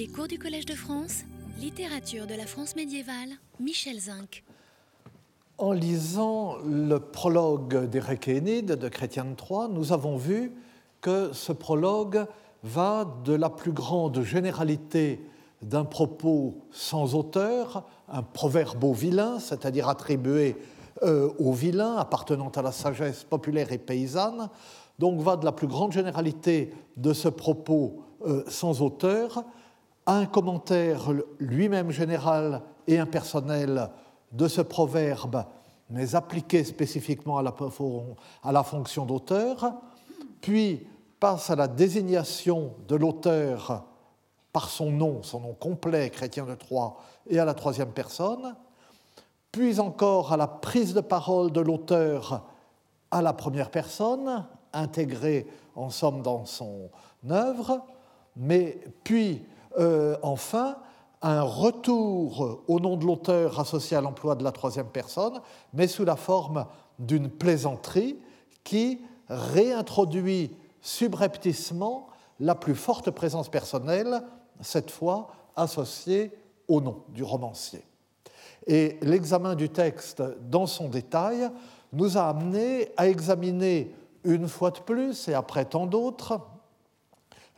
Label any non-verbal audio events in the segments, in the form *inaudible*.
Les cours du Collège de France, littérature de la France médiévale, Michel Zinc. En lisant le prologue des de Chrétien Troyes, nous avons vu que ce prologue va de la plus grande généralité d'un propos sans auteur, un proverbe au vilain, c'est-à-dire attribué euh, au vilain, appartenant à la sagesse populaire et paysanne, donc va de la plus grande généralité de ce propos euh, sans auteur un commentaire lui-même général et impersonnel de ce proverbe, mais appliqué spécifiquement à la, fonction d'auteur, puis passe à la désignation de l'auteur par son nom, son nom complet, chrétien de Troyes, et à la troisième personne, puis encore à la prise de parole de l'auteur à la première personne, intégrée en somme dans son œuvre, mais puis euh, enfin un retour au nom de l'auteur associé à l'emploi de la troisième personne, mais sous la forme d'une plaisanterie qui réintroduit subrepticement la plus forte présence personnelle, cette fois associée au nom du romancier. Et l'examen du texte dans son détail nous a amené à examiner une fois de plus, et après tant d'autres,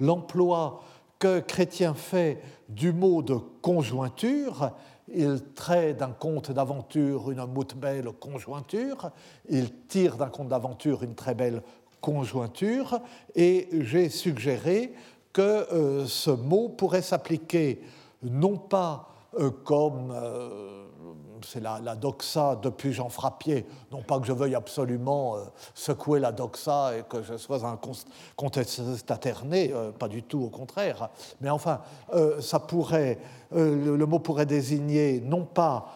l'emploi que Chrétien fait du mot de conjointure. Il traite d'un conte d'aventure une moute belle conjointure, il tire d'un conte d'aventure une très belle conjointure, et j'ai suggéré que euh, ce mot pourrait s'appliquer non pas euh, comme euh, c'est la, doxa depuis Jean Frappier. Non pas que je veuille absolument euh, secouer la doxa et que je sois un contestataire né, pas du tout, au contraire. Mais enfin, ça pourrait, le, mot pourrait désigner non pas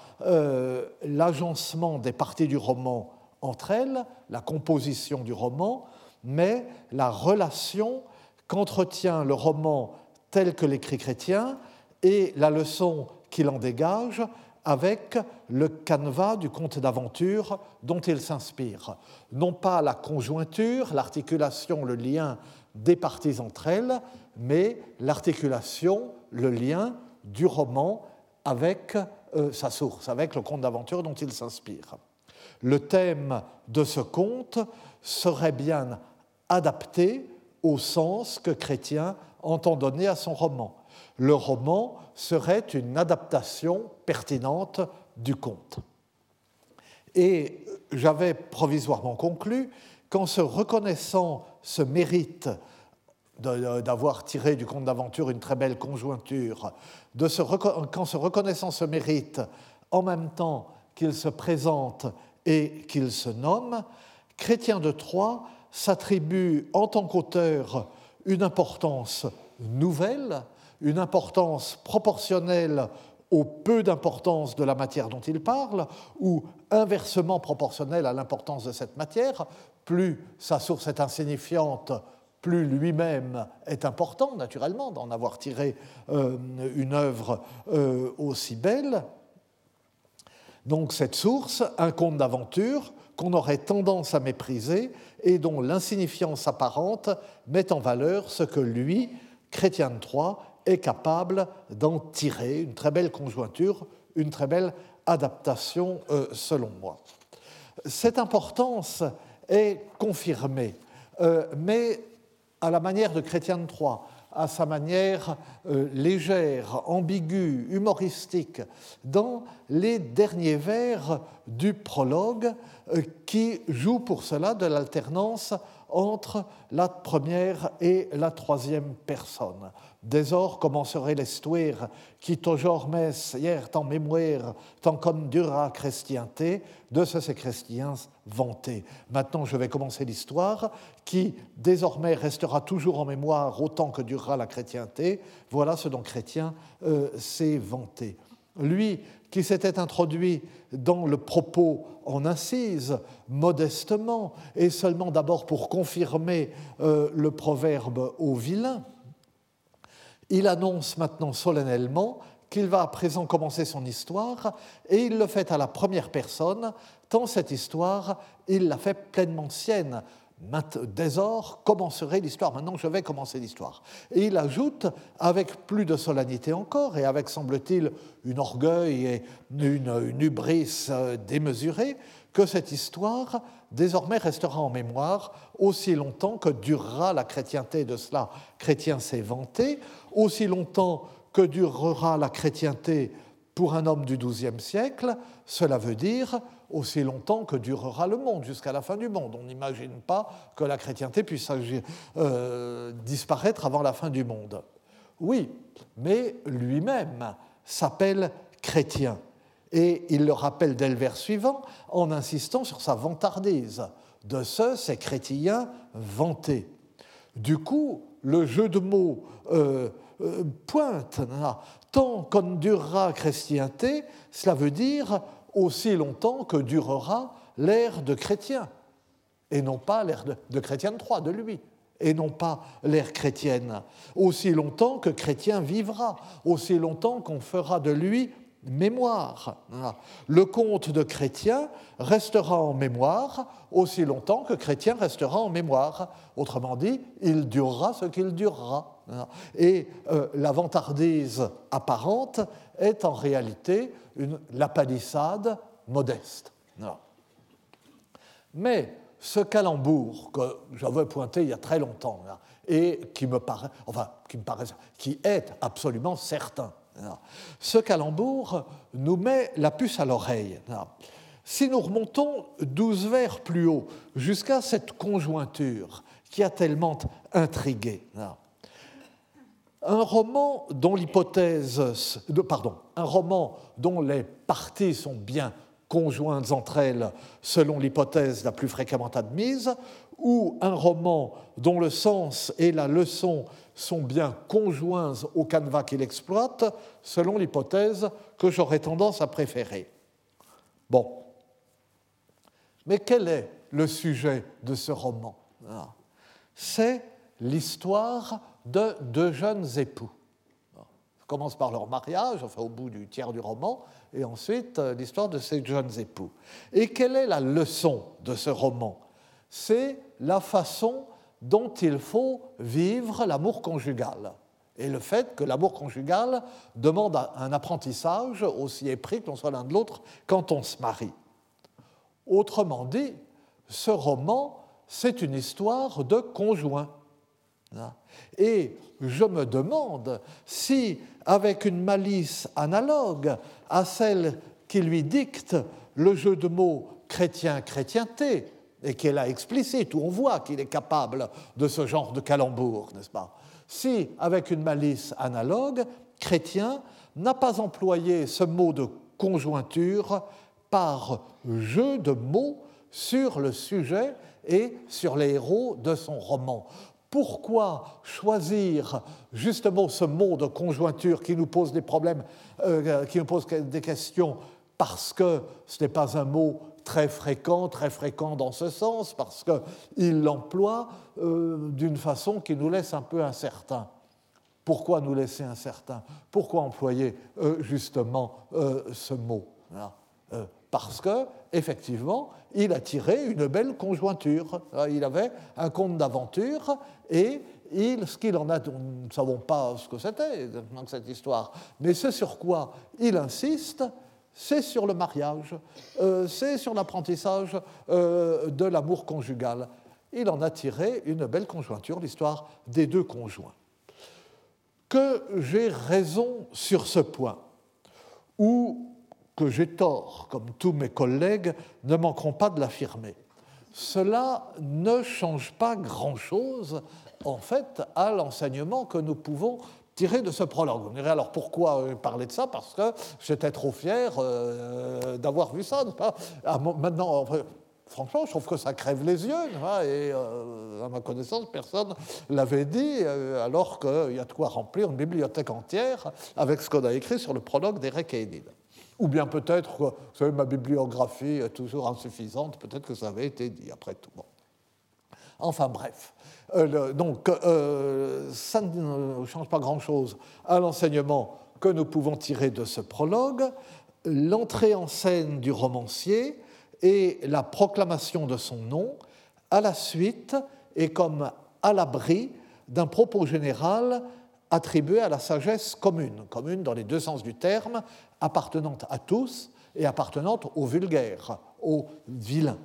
l'agencement des parties du roman entre elles, la composition du roman, mais la relation qu'entretient le roman tel que l'écrit chrétien et la leçon qu'il en dégage avec le canevas du conte d'aventure dont il s'inspire. Non pas la conjointure, l'articulation, le lien des parties entre elles, mais l'articulation, le lien du roman avec euh, sa source, avec le conte d'aventure dont il s'inspire. Le thème de ce conte serait bien adapté au sens que Chrétien entend donner à son roman le roman serait une adaptation pertinente du conte. Et j'avais provisoirement conclu qu'en se reconnaissant ce mérite d'avoir tiré du conte d'aventure une très belle conjointure, qu'en se reconnaissant ce mérite en même temps qu'il se présente et qu'il se nomme, Chrétien de Troyes s'attribue en tant qu'auteur une importance nouvelle une importance proportionnelle au peu d'importance de la matière dont il parle, ou inversement proportionnelle à l'importance de cette matière. Plus sa source est insignifiante, plus lui-même est important, naturellement, d'en avoir tiré euh, une œuvre euh, aussi belle. Donc cette source, un conte d'aventure qu'on aurait tendance à mépriser et dont l'insignifiance apparente met en valeur ce que lui, Chrétien de Troyes, est capable d'en tirer une très belle conjointure, une très belle adaptation, euh, selon moi. Cette importance est confirmée, euh, mais à la manière de Chrétien de Troyes, à sa manière euh, légère, ambiguë, humoristique, dans les derniers vers du prologue, qui joue pour cela de l'alternance entre la première et la troisième personne. Désor commencerait l'histoire qui toujours mes hier en mémoire, tant comme dura chrétienté, de ce ces chrétiens vantés. Maintenant, je vais commencer l'histoire qui désormais restera toujours en mémoire autant que durera la chrétienté. Voilà ce dont Chrétien euh, s'est vanté. Lui qui s'était introduit dans le propos en incise, modestement, et seulement d'abord pour confirmer euh, le proverbe au vilain, il annonce maintenant solennellement qu'il va à présent commencer son histoire, et il le fait à la première personne, tant cette histoire, il l'a fait pleinement sienne, Désor commencerait l'histoire? Maintenant, je vais commencer l'histoire. Et il ajoute, avec plus de solennité encore, et avec, semble-t-il, une orgueil et une, une hubris euh, démesurée, que cette histoire désormais restera en mémoire aussi longtemps que durera la chrétienté de cela. Chrétien s'est vanté, aussi longtemps que durera la chrétienté pour un homme du XIIe siècle, cela veut dire aussi longtemps que durera le monde, jusqu'à la fin du monde. On n'imagine pas que la chrétienté puisse euh, disparaître avant la fin du monde. Oui, mais lui-même s'appelle chrétien. Et il le rappelle dès le vers suivant en insistant sur sa vantardise. De ce, ces chrétiens vantés. Du coup, le jeu de mots euh, pointe. Tant qu'on durera chrétienté, cela veut dire aussi longtemps que durera l'ère de chrétien, et non pas l'ère de, de chrétien de Troyes, de lui, et non pas l'ère chrétienne. Aussi longtemps que chrétien vivra, aussi longtemps qu'on fera de lui mémoire. Le conte de chrétien restera en mémoire aussi longtemps que chrétien restera en mémoire. Autrement dit, il durera ce qu'il durera. Et euh, la vantardise apparente est en réalité une, la palissade modeste. Mais ce calembour que j'avais pointé il y a très longtemps et qui me paraît, enfin, qui me paraît, qui est absolument certain, ce calembour nous met la puce à l'oreille. Si nous remontons douze vers plus haut jusqu'à cette conjointure qui a tellement intrigué, un roman dont l'hypothèse, pardon, un roman dont les parties sont bien conjointes entre elles selon l'hypothèse la plus fréquemment admise, ou un roman dont le sens et la leçon sont bien conjoints au canevas qu'il exploite, selon l'hypothèse que j'aurais tendance à préférer. Bon. Mais quel est le sujet de ce roman? Ah. C'est l'histoire de deux jeunes époux. Ça commence par leur mariage, enfin au bout du tiers du roman, et ensuite euh, l'histoire de ces jeunes époux. Et quelle est la leçon de ce roman? C'est la façon dont il faut vivre l'amour conjugal. Et le fait que l'amour conjugal demande un apprentissage aussi épris que l'on soit l'un de l'autre quand on se marie. Autrement dit, ce roman, c'est une histoire de conjoint. Et je me demande si, avec une malice analogue à celle qui lui dicte le jeu de mots chrétien-chrétienté, et est là explicite, où on voit qu'il est capable de ce genre de calembour, n'est-ce pas? Si, avec une malice analogue, Chrétien n'a pas employé ce mot de conjointure par jeu de mots sur le sujet et sur les héros de son roman. Pourquoi choisir justement ce mot de conjointure qui nous pose des problèmes, euh, qui nous pose des questions? Parce que ce n'est pas un mot très fréquent, très fréquent dans ce sens, parce qu'il l'emploie euh, d'une façon qui nous laisse un peu incertains. Pourquoi nous laisser incertains? Pourquoi employer euh, justement euh, ce mot Parce que, effectivement, il a tiré une belle conjointure. Il avait un conte d'aventure et il, ce qu'il en a, nous ne savons pas ce que c'était cette histoire, mais ce sur quoi il insiste, c'est sur le mariage, euh, c'est sur l'apprentissage euh, de l'amour conjugal. Il en a tiré une belle conjointure, l'histoire des deux conjoints. Que j'ai raison sur ce point, ou que j'ai tort, comme tous mes collègues ne manqueront pas de l'affirmer, cela ne change pas grand-chose, en fait, à l'enseignement que nous pouvons tiré de ce prologue. On dirait alors pourquoi euh, parler de ça? Parce que j'étais trop fier euh, d'avoir vu ça. Ah, maintenant, franchement, je trouve que ça crève les yeux. Et euh, à ma connaissance, personne l'avait dit, alors qu'il y a de quoi remplir une bibliothèque entière avec ce qu'on a écrit sur le prologue d'Eric Haydn. Ou bien peut-être, vous savez, ma bibliographie est toujours insuffisante, peut-être que ça avait été dit après tout. Enfin bref. Euh, donc, euh, ça ne change pas grand-chose à l'enseignement que nous pouvons tirer de ce prologue. L'entrée en scène du romancier et la proclamation de son nom à la suite et comme à l'abri d'un propos général attribué à la sagesse commune, commune dans les deux sens du terme, appartenante à tous et appartenante au vulgaire, au vilain.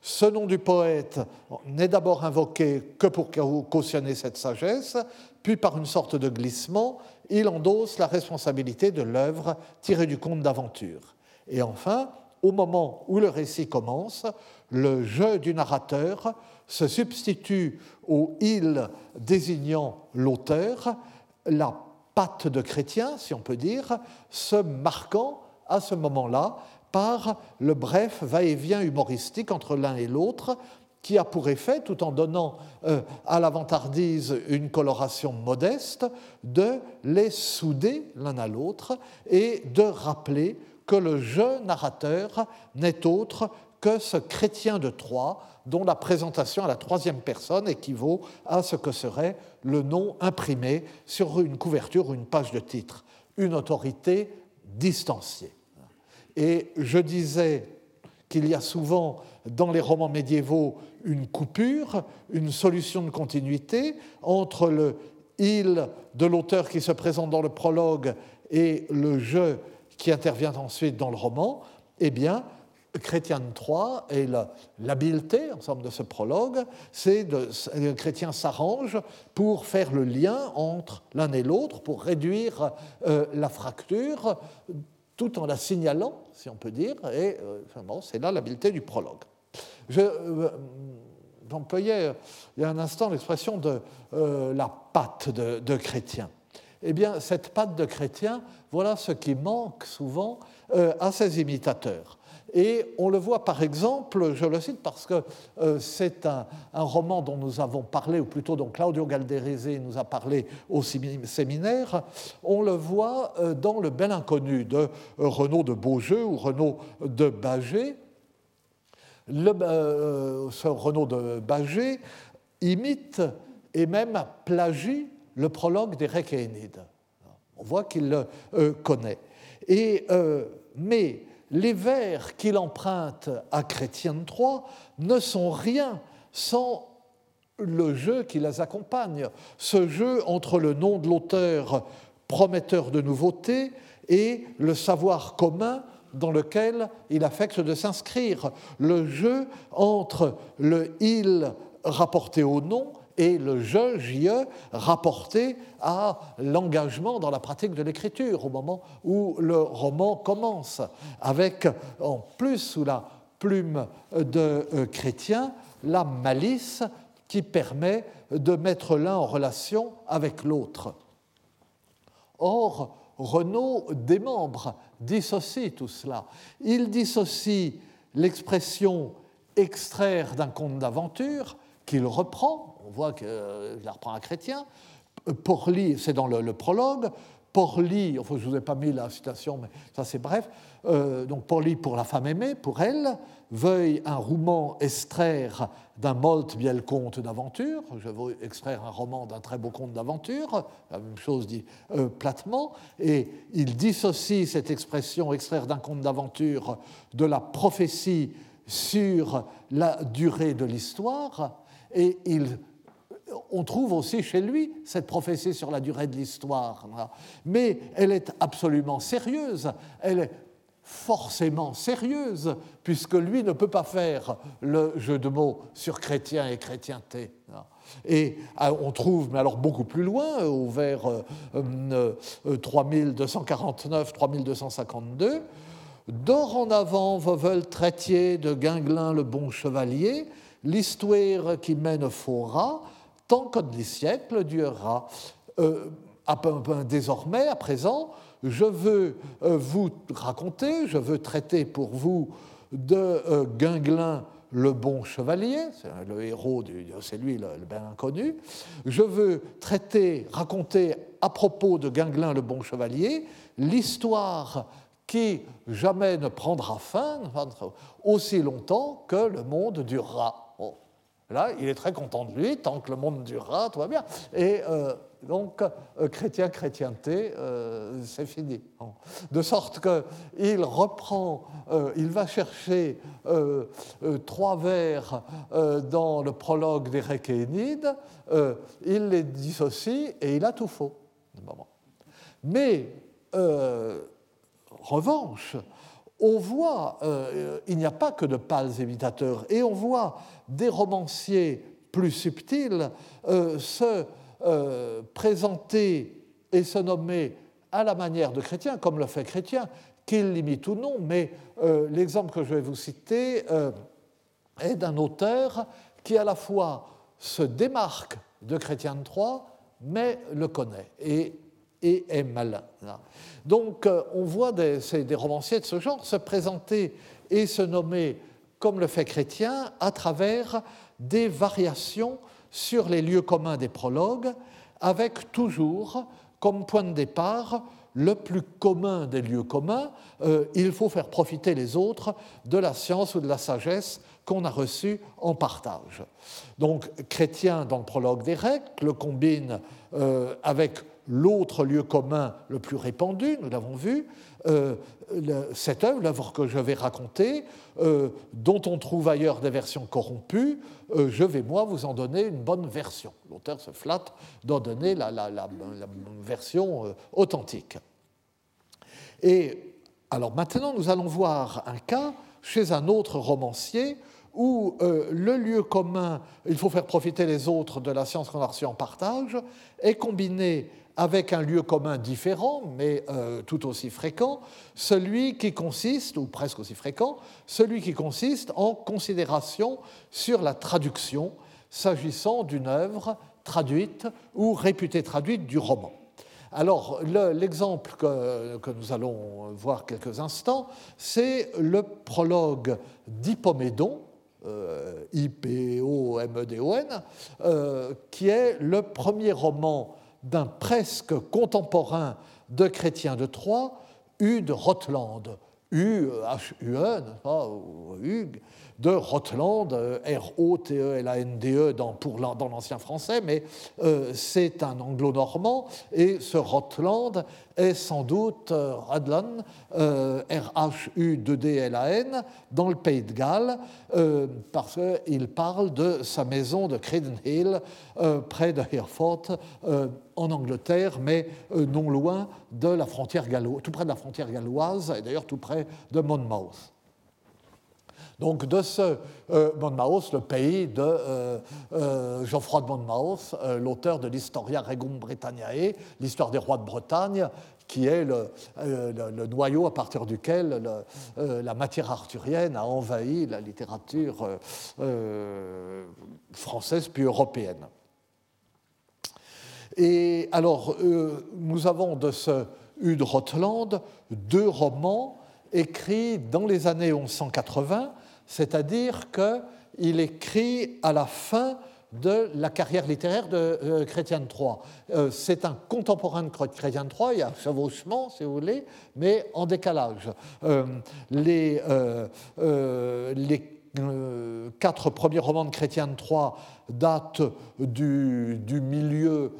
Ce nom du poète n'est d'abord invoqué que pour cautionner cette sagesse, puis par une sorte de glissement, il endosse la responsabilité de l'œuvre tirée du conte d'aventure. Et enfin, au moment où le récit commence, le jeu du narrateur se substitue au il désignant l'auteur, la patte de chrétien, si on peut dire, se marquant à ce moment-là par le bref va-et-vient humoristique entre l'un et l'autre, qui a pour effet, tout en donnant euh, à la vantardise une coloration modeste, de les souder l'un à l'autre et de rappeler que le jeu narrateur n'est autre que ce chrétien de Troyes dont la présentation à la troisième personne équivaut à ce que serait le nom imprimé sur une couverture ou une page de titre, une autorité distanciée. Et je disais qu'il y a souvent dans les romans médiévaux une coupure, une solution de continuité entre le il de l'auteur qui se présente dans le prologue et le je qui intervient ensuite dans le roman, eh bien, Chrétien 3 et l'habileté, de ce prologue, c'est que Chrétien s'arrange pour faire le lien entre l'un et l'autre, pour réduire euh, la fracture, tout en la signalant, si on peut dire, et euh, c'est là l'habileté du prologue. Euh, j'employais il y a un instant l'expression de la patte de Chrétien. Eh bien, cette patte de Chrétien, voilà ce qui manque souvent à ses imitateurs. Et on le voit par exemple, je le cite parce que euh, c'est un, roman dont nous avons parlé, ou plutôt dont Claudio Galderese nous a parlé au séminaire, on le voit euh, dans Le Bel Inconnu de euh, Renaud de Beaujeu ou Renaud de Bagé. ce Renaud de Bagé imite et même plagie le prologue et Énide. On voit qu'il le connaît. Et, mais les vers qu'il emprunte à Chrétien III ne sont rien sans le jeu qui les accompagne, ce jeu entre le nom de l'auteur prometteur de nouveauté et le savoir commun dans lequel il affecte de s'inscrire, le jeu entre le il rapporté au nom et le je, JE, rapporté à l'engagement dans la pratique de l'écriture, au moment où le roman commence, avec en plus sous la plume de euh, Chrétien la malice qui permet de mettre l'un en relation avec l'autre. Or, Renaud démembre, dissocie tout cela. Il dissocie l'expression extraire d'un conte d'aventure qu'il reprend, on voit qu'il la reprend un chrétien. Porly, c'est dans le, prologue. Porly, enfin je ne vous ai pas mis la citation, mais ça c'est bref. Euh, donc Porly pour la femme aimée, pour elle, veuille un roman extraire d'un molt biel conte d'aventure. Je veux extraire un roman d'un très beau conte d'aventure. La même chose dit euh, platement. Et il dissocie cette expression extraire d'un conte d'aventure de la prophétie sur la durée de l'histoire. Et il on trouve aussi chez lui cette prophétie sur la durée de l'histoire. Mais elle est absolument sérieuse, elle est forcément sérieuse, puisque lui ne peut pas faire le jeu de mots sur chrétien et chrétienté. Et ah, on trouve, mais alors beaucoup plus loin, au vers 3249-3252, euh, D'or en avant, veulent traitier de Guinglin le bon chevalier, l'histoire qui mène fora, tant que les siècles durera. Euh, désormais, à présent, je veux euh, vous raconter, je veux traiter pour vous de euh, Guinglin le bon chevalier, c'est le héros, c'est lui le, bien inconnu. Je veux traiter, raconter à propos de Guinglin le bon chevalier l'histoire qui jamais ne prendra fin aussi longtemps que le monde durera. Là, il est très content de lui, tant que le monde durera, tout va bien. Et euh, donc, euh, chrétien, chrétienté, euh, c'est fini. De sorte qu'il reprend, il va chercher trois vers dans le prologue des Réquénides, il les dissocie et il a tout faux. Mais, revanche, on voit, il n'y a pas que de pâles imitateurs, et on voit des romanciers plus subtils se euh, présenter et se nommer à la manière de chrétien, comme le fait chrétien, qu'il l'imite ou non, mais euh, l'exemple que je vais vous citer euh, est d'un auteur qui à la fois se démarque de Chrétien de Troyes, mais le connaît. Et, et est malin. Donc on voit des, des romanciers de ce genre se présenter et se nommer comme le fait chrétien à travers des variations sur les lieux communs des prologues, avec toujours comme point de départ le plus commun des lieux communs, euh, il faut faire profiter les autres de la science ou de la sagesse qu'on a reçue en partage. Donc, chrétien dans le prologue des Règles le combine euh, avec l'autre lieu commun le plus répandu, nous l'avons vu, euh, cette œuvre, l'œuvre que je vais raconter, euh, dont on trouve ailleurs des versions corrompues, euh, je vais moi vous en donner une bonne version. L'auteur se flatte d'en donner la, version authentique. Et alors maintenant, nous allons voir un cas chez un autre romancier où le lieu commun, il faut faire profiter les autres de la science qu'on a reçue en partage, est combiné avec un lieu commun différent, mais euh, tout aussi fréquent, celui qui consiste, ou presque aussi fréquent, celui qui consiste en considération sur la traduction s'agissant d'une œuvre traduite ou réputée traduite du roman. Alors, l'exemple que, nous allons voir quelques instants, c'est le prologue d'Hippomédon, euh, I-P-O-M-E-D-O-N, euh, qui est le premier roman d'un presque contemporain de Chrétien de Troyes, U de Rotland, U, H-U-E, Hugues, de Rotland, euh, R-O-T-E-L-A-N-D-E dans, dans l'ancien français, mais euh, c'est un anglo-normand, et ce Rotland est sans doute euh, Radlan, R-H-U-D-L-A-N, dans le pays de Galles, parce qu'il parle de sa maison de Credenhill, près de Hereford, en Angleterre, mais non loin de la frontière galloise, tout près de la frontière galloise, et d'ailleurs tout près de Monmouth. Donc de ce euh, le pays de euh, euh, Geoffroy de Monmouth, l'auteur de l'Historia Regum Britanniae, l'histoire des rois de Bretagne, qui est le, noyau à partir duquel la matière arthurienne a envahi la littérature française puis européenne. Et alors, nous avons de ce Hud Rotland deux romans écrits dans les années 1180 c'est-à-dire qu'il écrit à la fin de la carrière littéraire de euh, Chrétien Troyes. Euh, c'est un contemporain de Chrétien Troyes, il y a un chevauchement, si vous voulez, mais en décalage. Euh, les, quatre premiers romans de Chrétien Troyes datent du, milieu,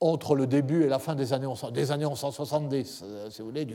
entre le début et la fin des années, des années 1170, euh, si vous voulez,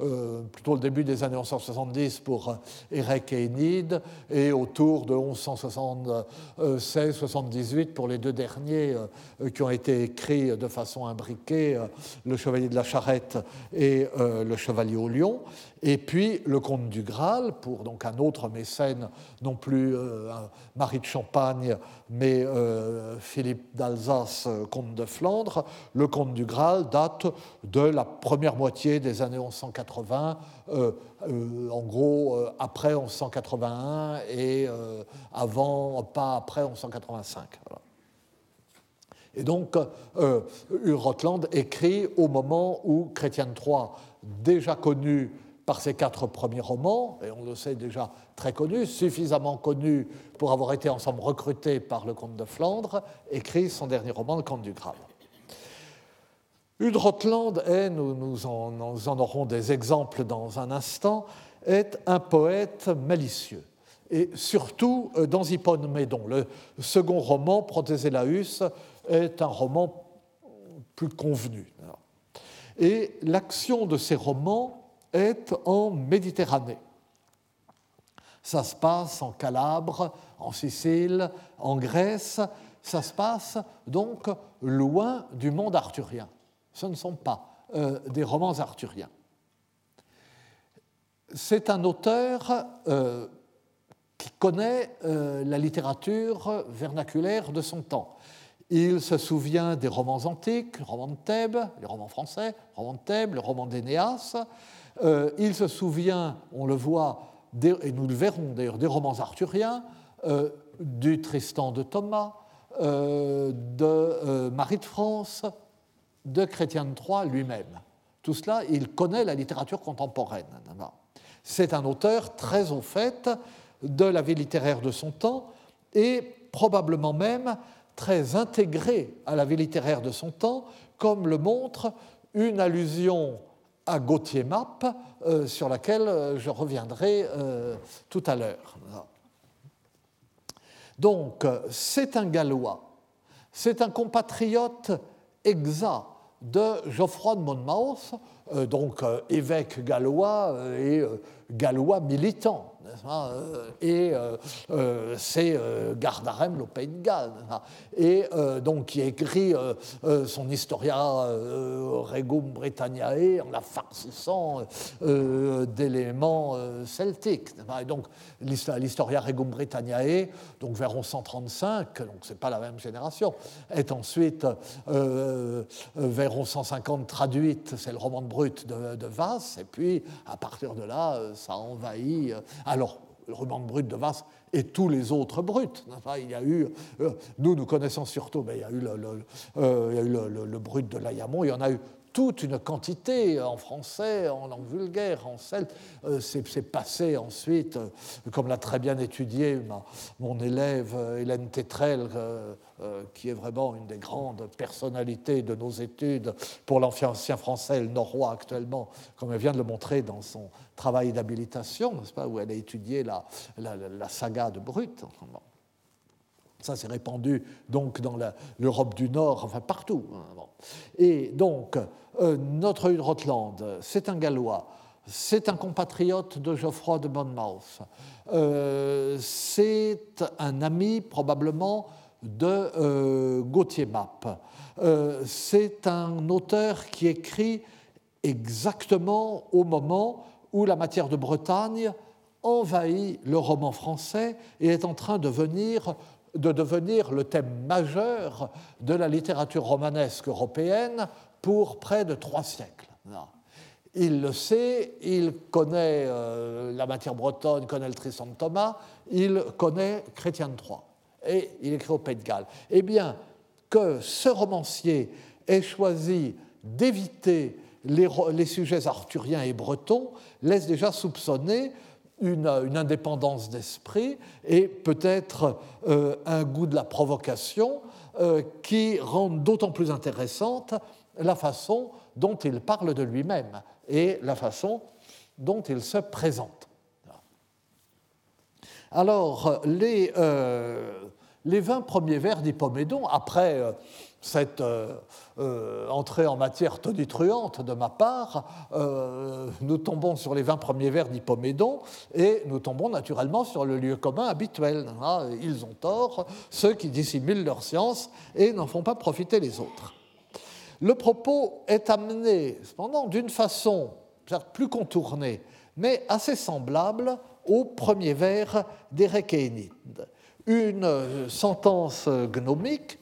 euh, plutôt le début des années 1170 pour Érec et Enide, et autour de 1176-78 pour les deux derniers euh, qui ont été écrits de façon imbriquée, Le Chevalier de la Charrette et Le Chevalier au Lion. Et puis le comte du Graal, pour donc un autre mécène, non plus euh, Marie de Champagne, mais euh, Philippe d'Alsace, euh, comte de Flandre. Le comte du Graal date de la première moitié des années 1180, en gros après 1181 et avant, pas après 1185. Et donc, euh, Rotland écrit au moment où Chrétien III, déjà connu par ses quatre premiers romans, et on le sait déjà très connu, suffisamment connu pour avoir été ensemble recruté par le comte de Flandre, écrit son dernier roman, Le comte du Graal. Udrotland est, nous, en aurons des exemples dans un instant, est un poète malicieux. Et surtout euh, dans Hippomédon, le second roman, Protésélaüs, est un roman plus convenu. Et l'action de ces romans est en Méditerranée. Ça se passe en Calabre, en Sicile, en Grèce. Ça se passe donc loin du monde arthurien. Ce ne sont pas euh, des romans arthuriens. C'est un auteur euh, qui connaît euh, la littérature vernaculaire de son temps. Il se souvient des romans antiques, le roman de Thèbes, les romans français, le roman de Thèbes, le roman d'Énéas. Il se souvient, on le voit, et nous le verrons d'ailleurs, des romans arthuriens, du Tristan de Thomas, de Marie de France, de Chrétien Troyes lui-même. Tout cela, il connaît la littérature contemporaine. C'est un auteur très au fait de la vie littéraire de son temps et probablement même très intégré à la vie littéraire de son temps, comme le montre une allusion à Gauthier Map, euh, sur laquelle euh, je reviendrai euh, tout à l'heure. Donc, c'est un Gallois, c'est un compatriote exact de Geoffroy de Monmouth, donc évêque gallois et gallois militant. Euh, et euh, euh, c'est Gardarem, de Galles. Et donc, qui écrit son Historia Regum Britanniae en la farcissant d'éléments celtiques. Et donc, l'Historia Regum Britanniae, donc vers 1135, donc c'est pas la même génération, est ensuite vers 1150 traduite, c'est le roman de Brut de, de Vasse, et puis à partir de là, ça envahit. Alors, le roman brut de Vasse et tous les autres bruts. Il y a eu, euh, nous, nous connaissons surtout, mais il y a eu le, euh, il y a eu le, brut de l'Ayamon, il y en a eu toute une quantité en français, en langue vulgaire, en celte. Euh, c'est passé ensuite, comme l'a très bien étudié mon élève Hélène Tétrel, qui est vraiment une des grandes personnalités de nos études pour l'ancien français, le norrois actuellement, comme elle vient de le montrer dans son travail d'habilitation, n'est-ce pas, où elle a étudié la, saga de Brut. Ça s'est répandu donc dans l'Europe du Nord, enfin partout. Hein, Et donc, euh, notre Rotland, c'est un Gallois, c'est un compatriote de Geoffroy de Monmouth, euh, c'est un ami probablement de euh, Gauthier Map. c'est un auteur qui écrit exactement au moment où la matière de Bretagne envahit le roman français et est en train de venir de devenir le thème majeur de la littérature romanesque européenne pour près de trois siècles. Il le sait, il connaît euh, la matière bretonne, connaît le Tristan de Thomas, il connaît Chrétien de Troyes, et il écrit au Pays de Galles. Eh bien, que ce romancier ait choisi d'éviter les, sujets arthuriens et bretons laisse déjà soupçonner une, indépendance d'esprit et peut-être euh, un goût de la provocation euh, qui rend d'autant plus intéressante la façon dont il parle de lui-même et la façon dont il se présente. Alors, les, euh, les 20 premiers vers d'Hippomédon, après euh, cette euh, entrée en matière tonitruante de ma part, nous tombons sur les 20 premiers vers d'Hippomédon et nous tombons naturellement sur le lieu commun habituel. Hein. Ils ont tort, ceux qui dissimulent leur science et n'en font pas profiter les autres. Le propos est amené, cependant, d'une façon plus contournée, mais assez semblable au premier vers des Une sentence gnomique,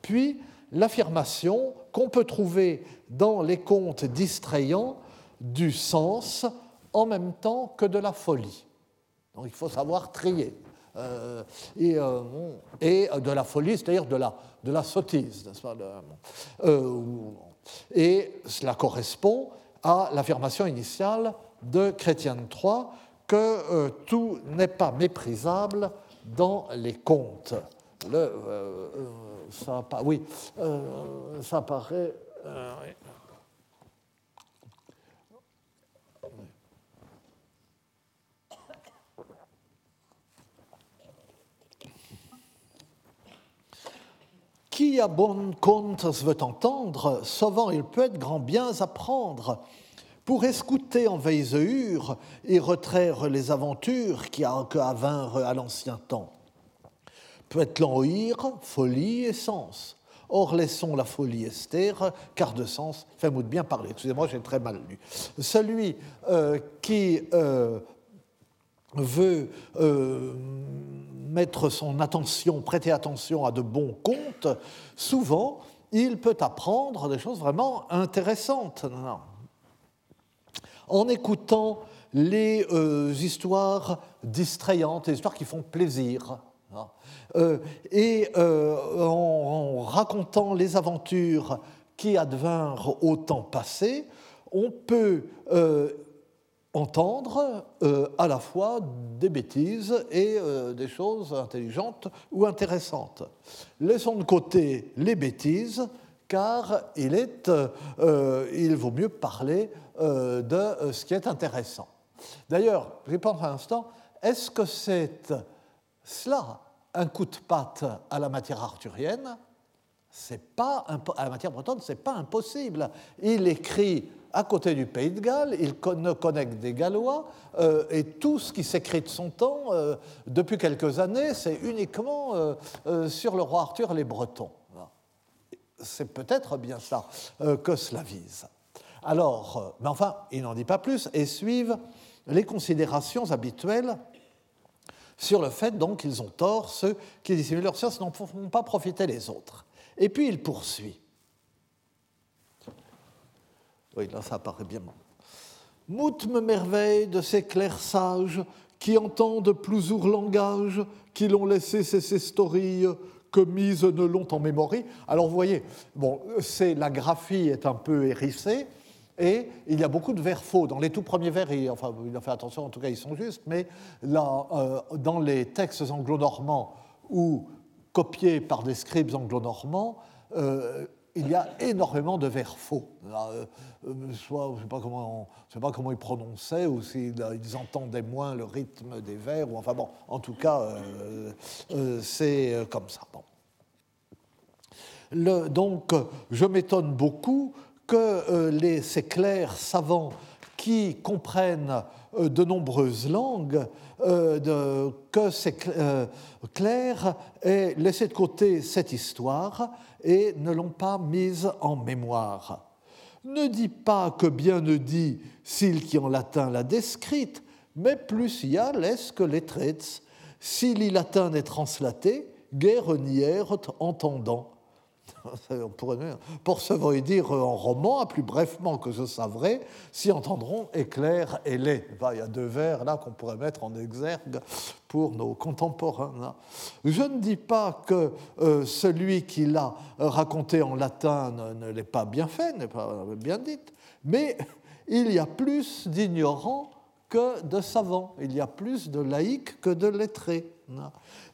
puis l'affirmation qu'on peut trouver dans les contes distrayants du sens en même temps que de la folie. Donc il faut savoir trier. Euh, et, euh, de la folie, c'est-à-dire de la, de la sottise, n'est-ce euh, Et cela correspond à l'affirmation initiale de Chrétien III que tout n'est pas méprisable dans les contes. Le, ça, oui, ça paraît. Qui à bon compte veut entendre, souvent il peut être grand bien apprendre, pour escouter en veilleure et retraire les aventures qui avinrent à l'ancien temps. Peut-être l'enouir, folie et sens? Or, laissons la folie Esther, car de sens, fais-moi bien parler. Excusez-moi, j'ai très mal lu. Celui euh, qui euh, veut euh, mettre son attention, prêter attention à de bons contes, souvent, il peut apprendre des choses vraiment intéressantes. En écoutant les euh, histoires distrayantes, les histoires qui font plaisir, euh, et en, racontant les aventures qui advinrent au temps passé, on peut entendre euh, à la fois des bêtises et euh, des choses intelligentes ou intéressantes. Laissons de côté les bêtises, car euh, il vaut mieux parler de ce qui est intéressant. D'ailleurs, je pense un instant, est-ce que c'est cela un coup de patte à la matière arthurienne? C'est pas à la matière bretonne, c'est pas impossible. Il écrit à côté du Pays de Galles, il ne connaît que des Gallois, euh, et tout ce qui s'écrit de son temps, euh, depuis quelques années, c'est uniquement euh, sur le roi Arthur et les Bretons. C'est peut-être bien ça que cela vise. Alors, mais enfin, il n'en dit pas plus, et suivent les considérations habituelles sur le fait donc qu'ils ont tort, ceux qui dissimulent leur science n'en font pas profiter les autres. Et puis il poursuit. Oui, là, ça apparaît bien. Mout me merveille de ces clercs sages qui entendent plusieurs langages, qui l'ont laissé ces stories que mises ne l'ont en mémoire. Alors vous voyez, bon, la graphie est un peu hérissée et il y a beaucoup de vers faux. Dans les tout premiers vers, il, enfin, il a fait attention, en tout cas, ils sont justes, mais là, euh, dans les textes anglo-normands ou copiés par des scribes anglo-normands, euh, il y a énormément de vers faux. Euh, euh, soit, je ne sais, pas comment, ils prononçaient, ou s'ils entendaient moins le rythme des vers, ou enfin bon, en tout cas, euh, c'est comme ça. Donc, je m'étonne beaucoup que les, ces clercs savants qui comprennent de nombreuses langues, de, que ces clercs aient laissé de côté cette histoire et ne l'ont pas mise en mémoire. Ne dis pas que bien ne dit s'il qui en latin l'a décrite, mais plus y a laisse que les traits. S'il latin n'est translaté, guère nière entendant. *laughs* Pour ce dire en roman, plus brefement que je savrai, si entendront éclair et lait. Il y a deux vers là qu'on pourrait mettre en exergue pour nos contemporains. Je ne dis pas que euh, celui qui l'a raconté en latin ne, l'est pas bien fait, n'est pas bien dit, mais il y a plus d'ignorants que de savants, il y a plus de laïcs que de lettrés.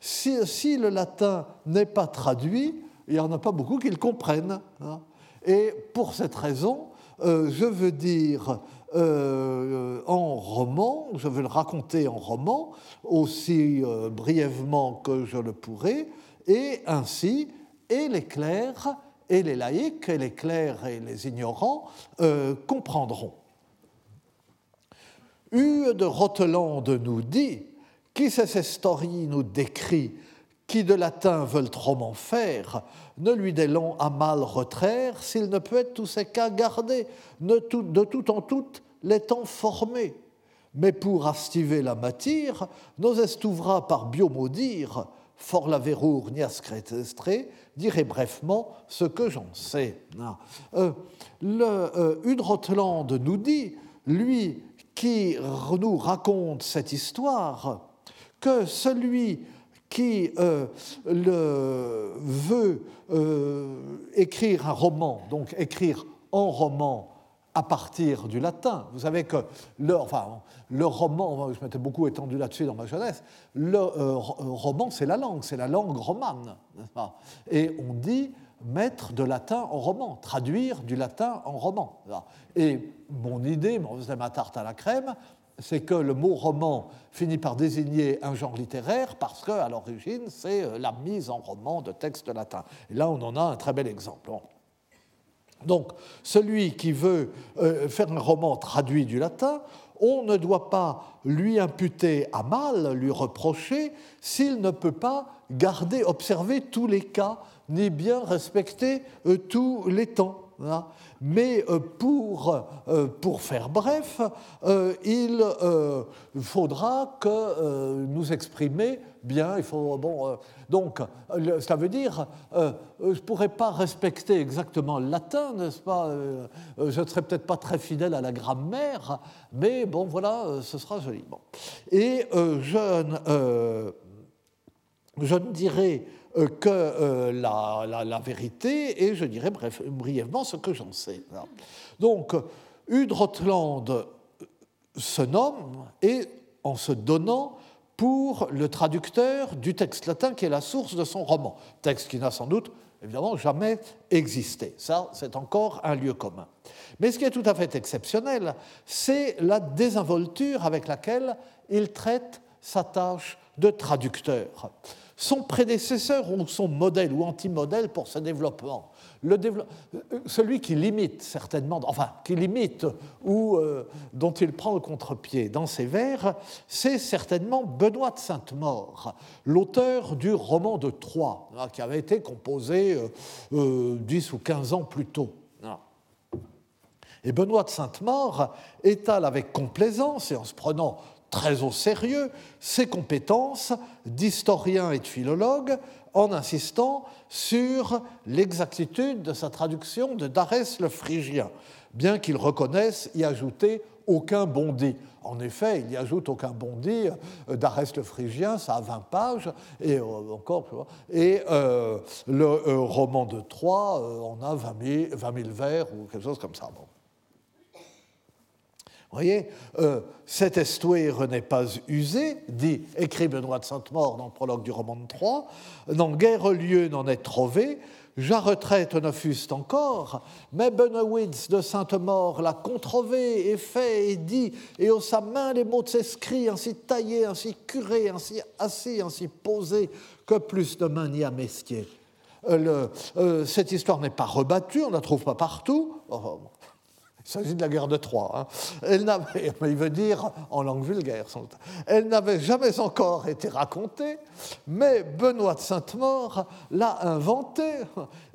Si le latin n'est pas traduit, il n'y en a pas beaucoup qui le comprennent. Hein. Et pour cette raison, euh, je veux dire euh, en roman, je veux le raconter en roman, aussi euh, brièvement que je le pourrai, et ainsi, et les clercs, et les laïcs, et les clercs et les ignorants comprendront. Hue de Roteland nous dit, qui ces stories nous décrit qui de latin veulent trop m'en faire, ne lui délons à mal retraire, s'il ne peut être tous ces cas gardés, de tout en tout les temps formés. Mais pour astiver la matière, nos estouvra par biomaudire, fort la verrour ni ascrétestré, dirait brefement ce que j'en sais. Euh, le euh, nous dit, lui qui nous raconte cette histoire, que celui qui euh, veut euh, écrire un roman, donc écrire en roman à partir du latin. Vous savez que le, enfin, le roman, je m'étais beaucoup étendu là-dessus dans ma jeunesse, le euh, roman c'est la langue, c'est la langue romane. Et on dit mettre de latin en roman, traduire du latin en roman. Et mon idée, c'est ma tarte à la crème, c'est que le mot roman finit par désigner un genre littéraire parce qu'à l'origine, c'est euh, la mise en roman de textes latins. Et là, on en a un très bel exemple. Donc, celui qui veut euh, faire un roman traduit du latin, on ne doit pas lui imputer à mal, lui reprocher, s'il ne peut pas garder, observer tous les cas, ni bien respecter euh, tous les temps. Mais euh, pour, euh, pour faire bref, euh, il faudra que nous exprimer bien. Il faut, bon, donc, ça veut dire, je ne pourrais pas respecter exactement le latin, n'est-ce pas Je ne serais peut-être pas très fidèle à la grammaire, mais bon, voilà, ce sera joli. Bon. Et je, je ne dirais que euh, la, vérité et je dirais brièvement ce que j'en sais. Donc, Udrotland se nomme et en se donnant pour le traducteur du texte latin qui est la source de son roman, texte qui n'a sans doute évidemment jamais existé. Ça, c'est encore un lieu commun. Mais ce qui est tout à fait exceptionnel, c'est la désinvolture avec laquelle il traite sa tâche de traducteur son prédécesseur ou son modèle ou anti-modèle pour ce développement. Le celui qui limite certainement, enfin qui limite ou euh, dont il prend le contre-pied dans ses vers, c'est certainement Benoît de Sainte-Maure, l'auteur du roman de Troyes, hein, qui avait été composé euh, euh, dix 10 ou 15 ans plus tôt. Et Benoît de Sainte-Maure étale avec complaisance et en se prenant très au sérieux ses compétences d'historien et de philologue en insistant sur l'exactitude de sa traduction de Darès le Phrygien, bien qu'il reconnaisse y ajouter aucun bondi. En effet, il y ajoute aucun bondi. Euh, D'Arès le Phrygien, ça a 20 pages, et euh, encore, et euh, le roman de Troyes, on a 20 000, 20 vers ou quelque chose comme ça. Voyez, euh, cet estuaire n'est pas usé, dit, écrit Benoît de Sainte-Maure dans le prologue du roman de Troyes, n'en guère lieu n'en est trouvé, ja retraite ne fût encore, mais Benowitz de Sainte-Maure l'a contrové et fait et dit, et au sa main les mots de ses ainsi taillés, ainsi curés, ainsi assis, ainsi posés, que plus de main n'y a mestier. Euh, euh, cette histoire n'est pas rebattue, on ne la trouve pas partout. Il s'agit de la guerre de Troie. Hein. Elle n'avait, *laughs* il veut dire en langue vulgaire, elle n'avait jamais encore été racontée, mais Benoît de Sainte-Maure l'a inventée,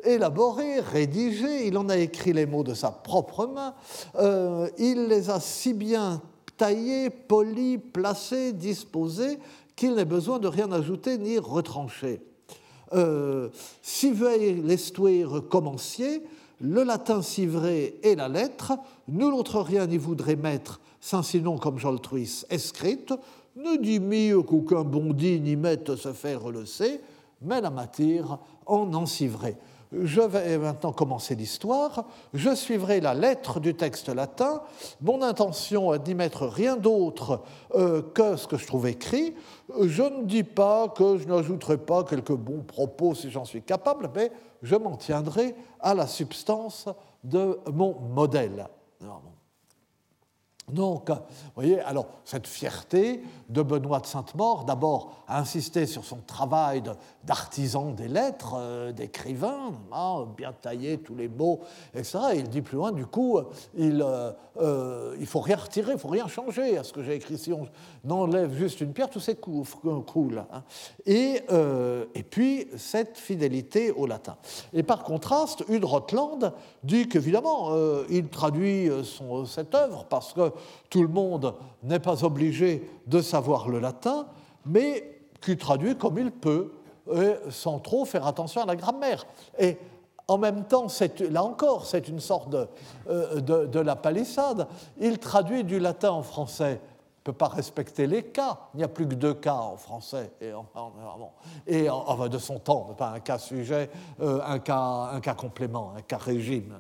élaborée, rédigée. Il en a écrit les mots de sa propre main. Euh, il les a si bien taillés, polis, placés, disposés, qu'il n'est besoin de rien ajouter ni retrancher. Euh, si veille l'estuaire commencier, le latin si vrai et la lettre, nul autre rien n'y voudrait mettre, sans sinon comme Joltruis escrite, ne dit mieux qu'aucun bondi n'y mette se faire le sait, mais la matière en encivrait. Je vais maintenant commencer l'histoire. Je suivrai la lettre du texte latin. Mon intention est d'y mettre rien d'autre euh, que ce que je trouve écrit. Je ne dis pas que je n'ajouterai pas quelques bons propos si j'en suis capable, mais je m'en tiendrai à la substance de mon modèle. Donc, vous voyez, alors cette fierté de Benoît de Sainte-Maure, d'abord à insister sur son travail d'artisan des lettres, euh, d'écrivain, hein, bien taillé tous les mots, etc. Et il dit plus loin, du coup, il euh, euh, il faut rien retirer, il faut rien changer à ce que j'ai écrit. Si on enlève juste une pierre, tout s'écroule. Hein. Et, puis, cette fidélité au latin. Et par contraste, Hud Rotland dit qu'évidemment, il traduit cette œuvre parce que tout le monde n'est pas obligé de savoir le latin, mais qui traduit comme il peut, sans trop faire attention à la grammaire. Et en même temps, là encore, c'est une sorte euh, de, de, la palissade. Il traduit du latin en français. Peut pas respecter les cas. Il n'y a plus que deux cas en français. Et, et enfin, de son temps, pas un cas sujet, euh, un, cas, un cas complément, un cas régime.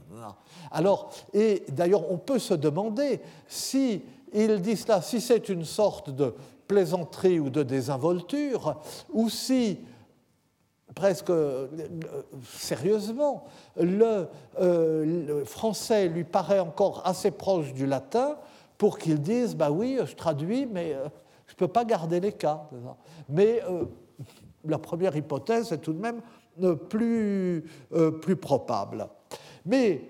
Alors, et d'ailleurs, on peut se demander si il dit cela, si c'est une sorte de plaisanterie ou de désinvolture, ou si, presque euh, sérieusement, euh, le, français lui paraît encore assez proche du latin pour qu'ils disent bah oui, je traduis, mais je ne peux pas garder les cas. Mais la première hypothèse est tout de même plus, plus probable. Mais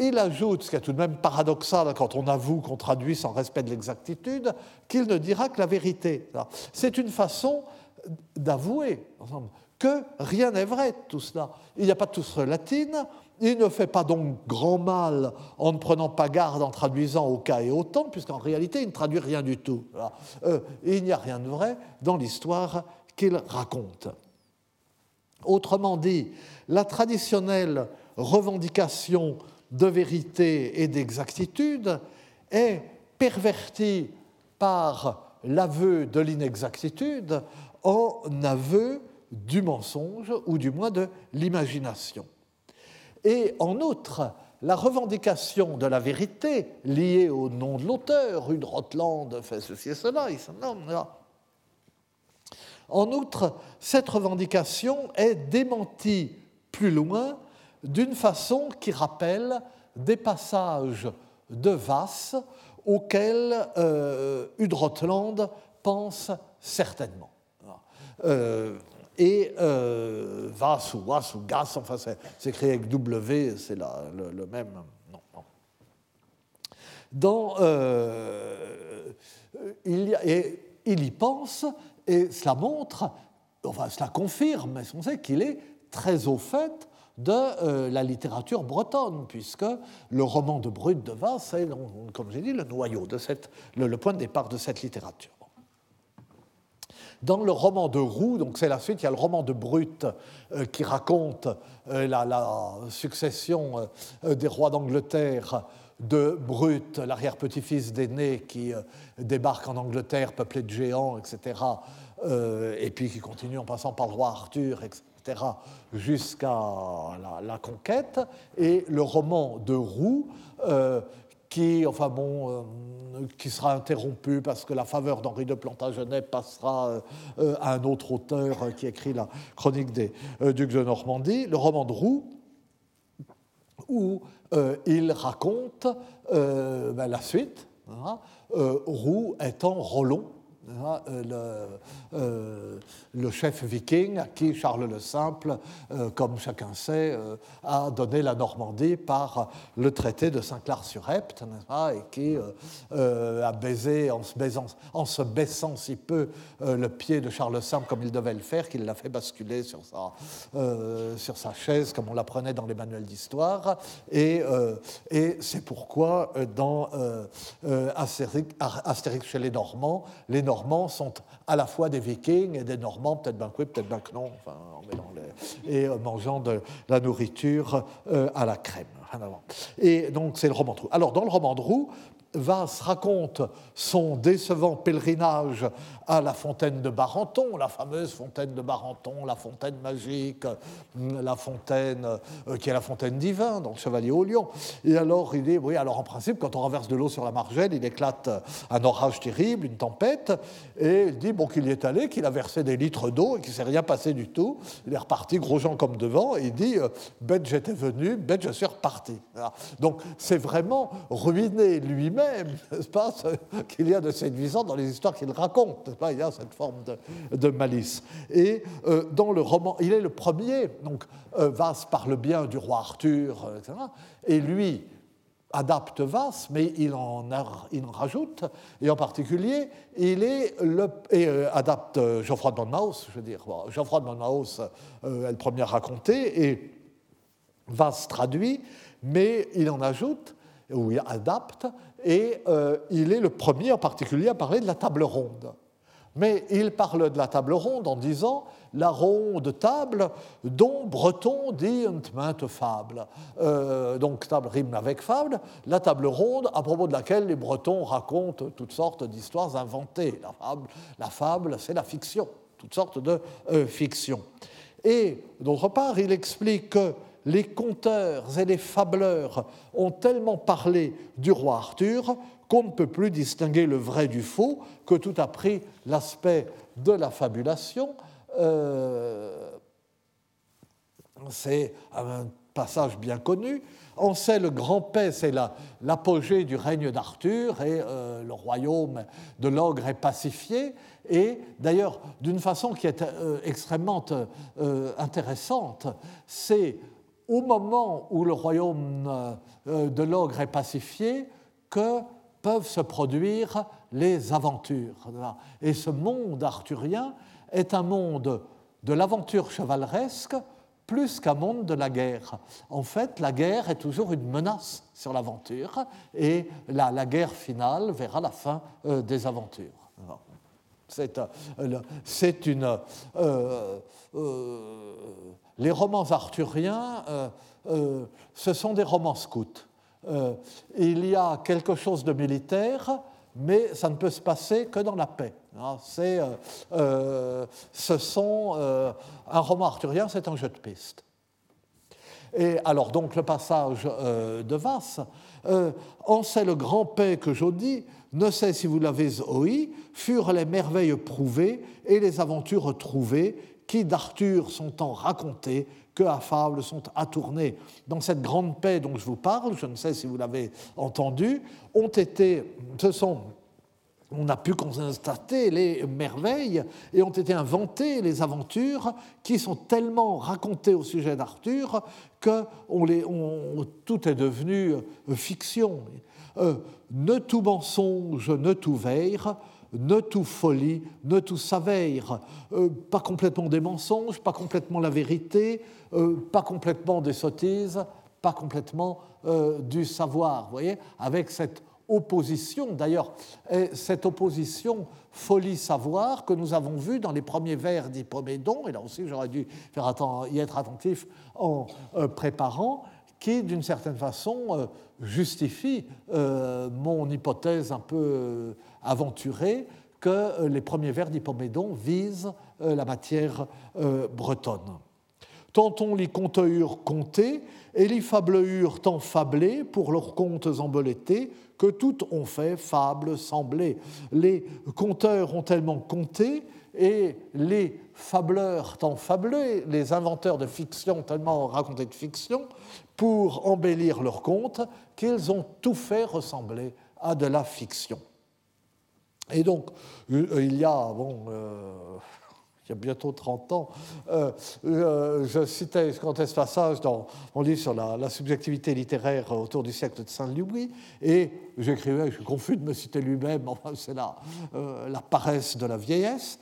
il ajoute, ce qui est tout de même paradoxal quand on avoue qu'on traduit sans respect de l'exactitude, qu'il ne dira que la vérité. C'est une façon d'avouer que rien n'est vrai de tout cela. Il n'y a pas de tous latine, il ne fait pas donc grand mal en ne prenant pas garde en traduisant au cas et au temps, puisqu'en réalité, il ne traduit rien du tout. Euh, il n'y a rien de vrai dans l'histoire qu'il raconte. Autrement dit, la traditionnelle revendication de vérité et d'exactitude est perverti par l'aveu de l'inexactitude en aveu du mensonge ou du moins de l'imagination. Et en outre, la revendication de la vérité liée au nom de l'auteur, Rude fait ceci et cela, il. En outre, cette revendication est démentie plus loin d'une façon qui rappelle des passages de Vasse auxquels euh, pense certainement. Euh, et euh, Vasse ou Was ou Gas, enfin c'est écrit avec W, c'est le, même. Non, Dans, euh, il, y et, il y pense, et cela montre, enfin cela confirme, mais on sait qu'il est très au fait de euh, la littérature bretonne, puisque le roman de Brut de Vaz est, comme j'ai dit, le noyau, de cette, le, point de départ de cette littérature. Dans le roman de Roux, donc c'est la suite, il y a le roman de Brut euh, qui raconte euh, la, succession des rois d'Angleterre de Brut, l'arrière-petit-fils d'aîné qui débarque en Angleterre peuplé de géants, etc., et puis qui continue en passant par le roi Arthur, etc jusqu'à la, conquête, et le roman de Roux, euh, qui, enfin bon, euh, qui sera interrompu parce que la faveur d'Henri de Plantagenet passera euh, à un autre auteur qui écrit la chronique des ducs de Normandie, le roman de Roux, où il raconte ben, la suite, hein, Roux étant Rollon, Hein, euh, le, euh, le, chef viking à qui Charles le Simple, euh, comme chacun sait, a donné la Normandie par le traité de Saint-Clar-sur-Epte, et qui a baisé en se, baissant si peu le pied de Charles le Simple comme il devait le faire, qu'il l'a fait basculer sur sa, sur sa chaise, comme on l'apprenait dans les manuels d'histoire. Et, et c'est pourquoi dans Astérix, Astérix chez les Normands, les Normands Normands sont à la fois des Vikings et des Normands, peut-être que oui, peut-être bien que non, enfin, et euh, mangeant de la nourriture euh, à la crème. Et donc c'est le roman de Roux. Alors dans le roman de Roux, Vasse raconte son décevant pèlerinage à la fontaine de Barenton, la fameuse fontaine de Barenton, la fontaine magique, la fontaine euh, qui est la fontaine divin, donc Chevalier au Lion. Et alors il dit, oui, alors en principe, quand on renverse de l'eau sur la margelle, il éclate un orage terrible, une tempête, et il dit bon, qu'il y est allé, qu'il a versé des litres d'eau et qu'il ne s'est rien passé du tout. Il est reparti, gros gens comme devant, et il dit, euh, bête j'étais venu, bête je suis reparti. Donc c'est vraiment ruiné lui-même, *laughs* n'est-ce pas, qu'il y a de séduisant dans les histoires qu'il raconte il y a cette forme de, malice. Et euh, dans le roman, il est le premier, donc euh, parle bien du roi Arthur, euh, etc. Et lui adapte Vas, mais il en, rajoute, et en particulier, il est le, et, adapte Geoffroy de Monmouth, je veux dire. Geoffroy de Monmouth est le premier à raconter, et Vas traduit, mais il en ajoute, ou il adapte, et il est le premier en particulier à parler de la table ronde. Mais il parle de la table ronde en disant la ronde table dont Breton dit une mainte fable. Euh, donc table rime avec fable, la table ronde à propos de laquelle les Bretons racontent toutes sortes d'histoires inventées. La fable, la fable c'est la fiction, toutes sortes de euh, fictions. Et d'autre part, il explique que les conteurs et les fableurs ont tellement parlé du roi Arthur qu'on ne peut plus distinguer le vrai du faux, que tout a pris l'aspect de la fabulation. Euh, c'est un passage bien connu. on sait le grand paix, c'est l'apogée du règne d'Arthur et euh, le royaume de l'ogre est pacifié. Et d'ailleurs, d'une façon qui est euh, extrêmement intéressante, c'est au moment où le royaume de l'ogre est pacifié que peuvent se produire les aventures. Et ce monde arthurien est un monde de l'aventure chevaleresque plus qu'un monde de la guerre. En fait, la guerre est toujours une menace sur l'aventure et la, guerre finale verra la fin euh, des aventures. C'est euh, une. Euh, les romans arthuriens, ce sont des romans scouts. il y a quelque chose de militaire, mais ça ne peut se passer que dans la paix. Euh, euh, ce sont, euh, un roman arthurien, c'est un jeu de piste. Et alors, donc, le passage de Vasse, en sait le grand paix que dis, ne sait si vous l'avez ouï, furent les merveilles prouvées et les aventures trouvées qui d'Arthur sont en racontées, que à fables sont tourner Dans cette grande paix dont je vous parle, je ne sais si vous l'avez entendu, ont été, ce sont on a pu constater les merveilles et ont été inventées les aventures qui sont tellement racontées au sujet d'Arthur que tout est devenu fiction. Euh, ne tout mensonge, ne tout veille, ne tout folie, ne tout saveire. Euh, pas complètement des mensonges, pas complètement la vérité, pas complètement des sottises, pas complètement du savoir. Vous voyez, avec cette opposition, d'ailleurs, cette opposition folie-savoir que nous avons vue dans les premiers vers d'Hippomédon, et là aussi j'aurais dû y être attentif en euh, préparant, qui d'une certaine façon euh, justifie euh, mon hypothèse un peu aventurée que les premiers vers d'Hippomédon visent la matière bretonne. Tantôt les contes eurent compté, et les fables eurent tant fablé pour leurs contes embolétés, que toutes ont fait fables semblées. Les conteurs ont tellement compté et les fableurs tant fablés, les inventeurs de fiction tellement raconté de fiction, pour embellir leurs contes, qu'ils ont tout fait ressembler à de la fiction. Et donc, euh, il y a, bon, euh, il y a bientôt 30 ans, euh, euh, je citais Comte Passage dans mon livre sur la, subjectivité littéraire autour du siècle de Saint-Louis, et j'écrivais, je suis confus de me citer lui-même, *laughs* enfin, c'est la, euh, la paresse de la vieillesse,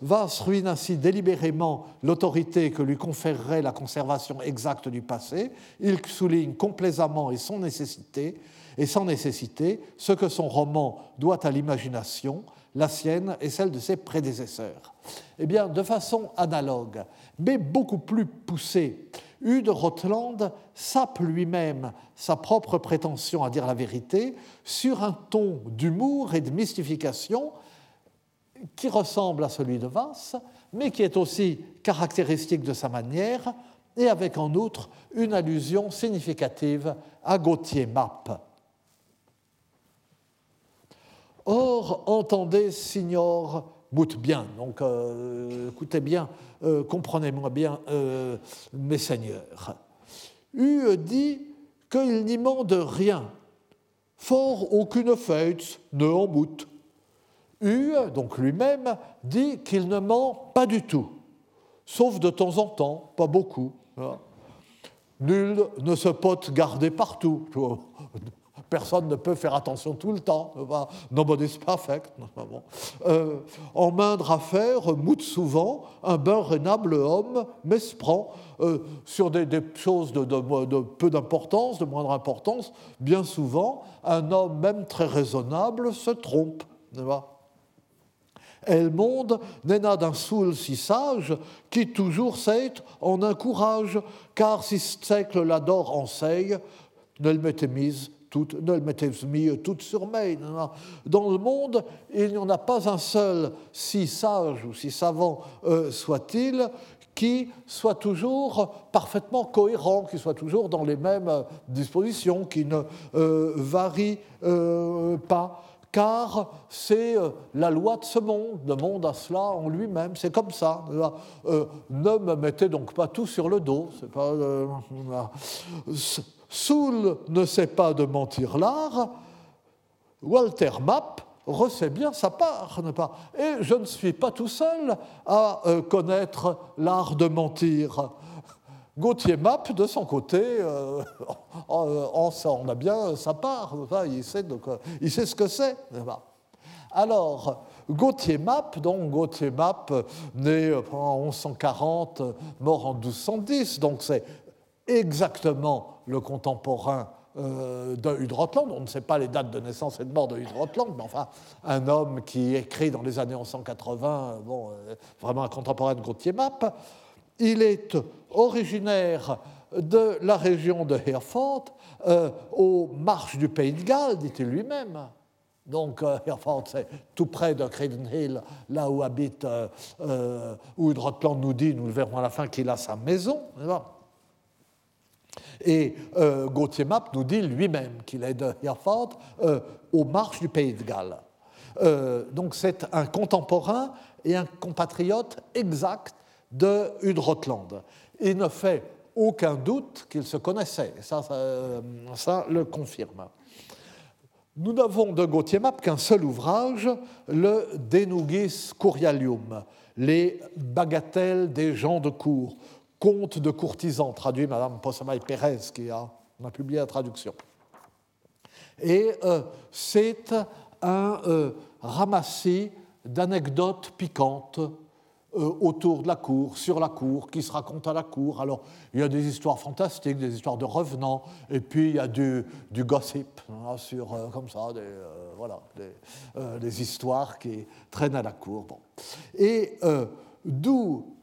va ruine ainsi délibérément l'autorité que lui conférerait la conservation exacte du passé, il souligne complaisamment et sans nécessité, et sans nécessité ce que son roman doit à l'imagination, la sienne et celle de ses prédécesseurs. Eh bien, de façon analogue, mais beaucoup plus poussée, Hugh Rotland sape lui-même sa propre prétention à dire la vérité sur un ton d'humour et de mystification qui ressemble à celui de Vasse, mais qui est aussi caractéristique de sa manière, et avec en outre une allusion significative à Gauthier Mappe. Or, entendez, signor, bien. Donc, euh, écoutez bien, euh, comprenez-moi bien, euh, mes seigneurs. U dit qu'il n'y ment de rien, fort aucune fête ne en boute. U, donc lui-même, dit qu'il ne ment pas du tout, sauf de temps en temps, pas beaucoup. Nul ne se peut garder partout *laughs* personne ne peut faire attention tout le temps. Nobody's perfect. Euh, en moindre affaire, moute souvent, un ben raisonnable homme m'esprend euh, sur des, choses de, peu d'importance, de moindre importance. Bien souvent, un homme même très raisonnable se trompe. Elle monde n'est d'un soul si sage qui toujours sait en un courage, car si siècle l'adore enseigne, ne le mettez mise ne le mettez mis toutes sur main. Dans le monde, il n'y en a pas un seul, si sage ou si savant euh, soit-il, qui soit toujours parfaitement cohérent, qui soit toujours dans les mêmes euh, dispositions, qui ne euh, varie pas car c'est la loi de ce monde. Le monde a cela en lui-même, c'est comme ça. ne me mettez donc pas tout sur le dos. Soul ne sait pas de mentir l'art, Walter Mapp recette bien sa part, pas? Et je ne suis pas tout seul à euh, connaître l'art de mentir. Gauthier Mapp, de son côté, euh, *laughs* on a bien sa part, il sait, donc, euh, il sait ce que c'est. Alors, Gauthier Mapp, donc Gauthier Mapp, né en 1140, mort en 1210, donc c'est exactement le contemporain euh, de Hudrotland. On ne sait pas les dates de naissance et de mort de mais enfin, un homme qui écrit dans les années 1180, bon, euh, vraiment un contemporain de Gauthier Mapp. Il est originaire de la région de Hereford, euh, aux marches du Pays de Galles, dit-il lui-même. Donc, Hereford, c'est tout près de Craden Hill, là où habite, où Hudrotland nous dit, nous le verrons à la fin, qu'il a sa maison. Et euh, Gauthier nous dit lui-même qu'il est de Hereford euh, aux marches du Pays de Galles. Euh, donc c'est un contemporain et un compatriote exact de Hudrotland. Il ne fait aucun doute qu'ils se connaissaient, ça, ça, le confirme. Nous n'avons de Gauthier Mapp qu'un seul ouvrage, le Denugis Curialium, les bagatelles des gens de cour, Conte de courtisans, traduit Madame Possamaille Pérez, qui a, a, publié la traduction. Et euh, c'est un euh, ramassis d'anecdotes piquantes euh, autour de la cour, sur la cour, qui se racontent à la cour. Alors, il y a des histoires fantastiques, des histoires de revenants, et puis il y a du, gossip, hein, sur, comme ça, des, voilà, des, histoires qui traînent à la cour. Bon. Et d'où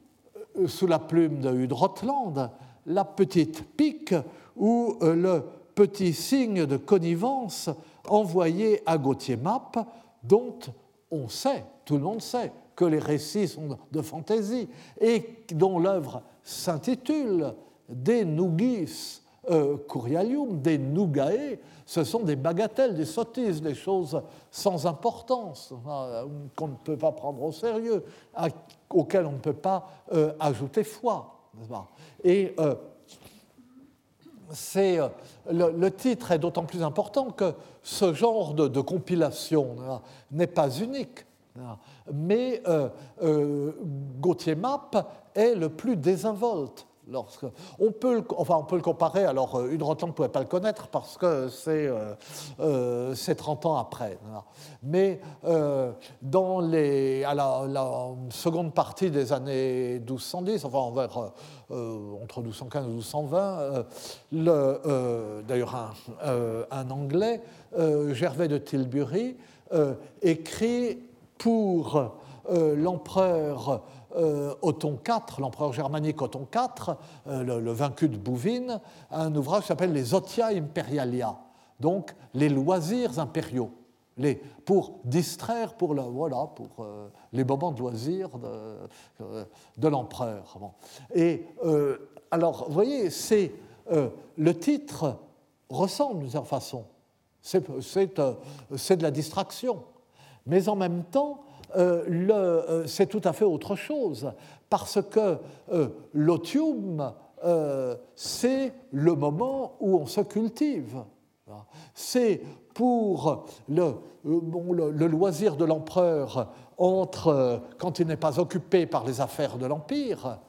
sous la plume de Hudrotland, la petite pique ou euh, le petit signe de connivence envoyé à Gauthier Mapp, dont on sait, tout le monde sait, que les récits sont de fantaisie et dont l'œuvre s'intitule De Nugis euh, Curialium, des Nugae, ce sont des bagatelles, des sottises, des choses sans importance, hein, qu'on ne peut pas prendre au sérieux, auxquelles on ne peut pas euh, ajouter foi. Et euh, euh, le, titre est d'autant plus important que ce genre de, compilation n'est pas unique. Mais Gauthier Mapp est le plus désinvolte On, peut le, enfin, on peut le comparer, alors euh, une ne pouvait pas le connaître parce que c'est euh, euh, 30 ans après. Mais euh, dans les, à la, seconde partie des années 1210, enfin vers, entre 1215 et 1220, d'ailleurs un, un, Anglais, Gervais de Tilbury, écrit pour l'empereur euh, IV, l'empereur germanique Othon IV, euh, le, vaincu de Bouvines, un ouvrage qui s'appelle Les Otia Imperialia, donc les loisirs impériaux, les, pour distraire, pour, le, voilà, pour euh, les moments de loisirs de, de l'empereur. Et alors, vous voyez, c'est le titre ressemble d'une certaine façon, c'est de la distraction, mais en même temps, euh, euh, c'est tout à fait autre chose, parce que euh, l'otium, c'est le moment où on se cultive. C'est pour le, loisir de l'empereur entre quand il n'est pas occupé par les affaires de l'empire,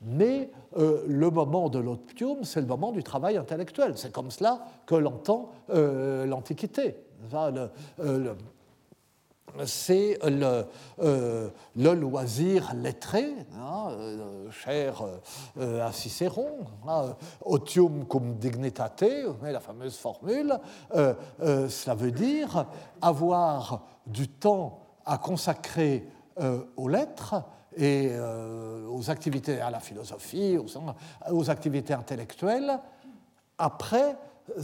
mais le moment de l'otium, c'est le moment du travail intellectuel. C'est comme cela que l'entend l'Antiquité c'est le, euh, le, loisir lettré, hein, euh, cher euh, à Cicéron, hein, otium cum dignitate, la fameuse formule, cela veut dire avoir du temps à consacrer aux lettres et aux activités, à la philosophie, aux activités intellectuelles, après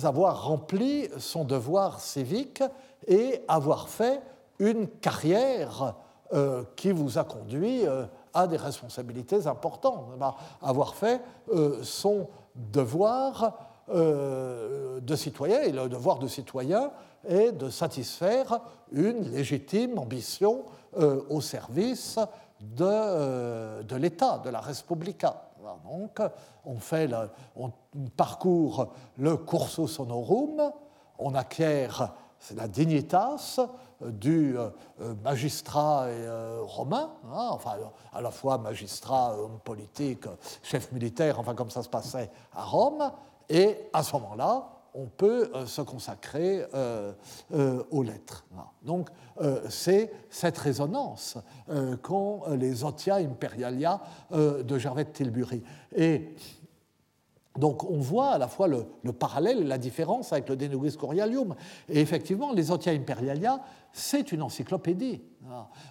avoir rempli son devoir civique et avoir fait une carrière euh, qui vous a conduit euh, à des responsabilités importantes, avoir fait euh, son devoir de citoyen, et le devoir de citoyen est de satisfaire une légitime ambition au service de, l'État, de la Respublica. Donc, on, fait on parcourt le cursus honorum, on acquiert la dignitas du euh, magistrat euh, romain, hein, enfin à la fois magistrat, homme politique, chef militaire, enfin comme ça se passait à Rome, et à ce moment-là, on peut euh, se consacrer aux lettres. Donc c'est cette résonance qu'ont les Otia Imperialia de Gervais de Tilbury. Donc on voit à la fois le, parallèle, la différence avec le De Nobis Corialium. Et effectivement, les Otia Imperialia, c'est une encyclopédie.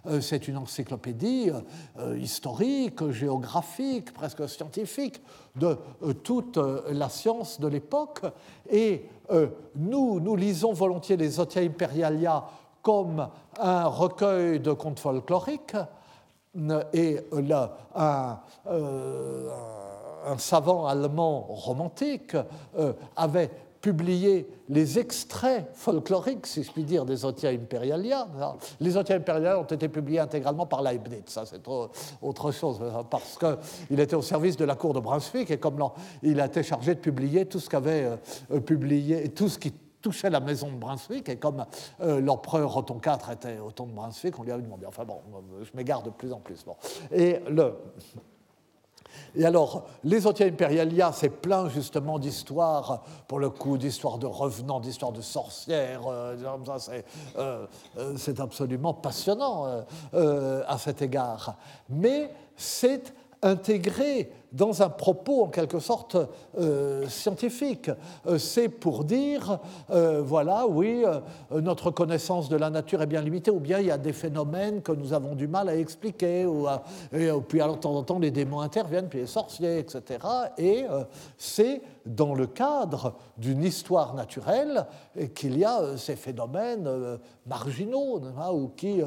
Euh, c'est une encyclopédie euh, historique, géographique, presque scientifique de euh, toute la science de l'époque. Et nous, nous lisons volontiers les Otia Imperialia comme un recueil de contes folkloriques et un un savant allemand romantique euh, avait publié les extraits folkloriques, si je puis dire, des Otia Imperialia. Les Otia Imperialia ont été publiés intégralement par Leibniz, ça c'est autre chose, parce qu'il était au service de la cour de Brunswick et comme il a été chargé de publier tout ce qu'avait euh, publié, tout ce qui touchait la maison de Brunswick, et comme euh, l'empereur Otton IV était Otton de Brunswick, on lui a demandé. Enfin bon, je m'égare de plus en plus. Bon. Et le, et alors, les Otia Imperialia, c'est plein justement d'histoires, pour le coup, d'histoires de revenants, d'histoires de sorcières. Euh, euh, euh, c'est absolument passionnant à cet égard. Mais c'est intégré dans un propos en quelque sorte euh, scientifique. Euh, c'est pour dire, euh, voilà, oui, notre connaissance de la nature est bien limitée, ou bien il y a des phénomènes que nous avons du mal à expliquer, ou et, puis alors, de temps en temps les démons interviennent, puis les sorciers, etc. Et c'est dans le cadre d'une histoire naturelle qu'il y a ces phénomènes marginaux, ou qui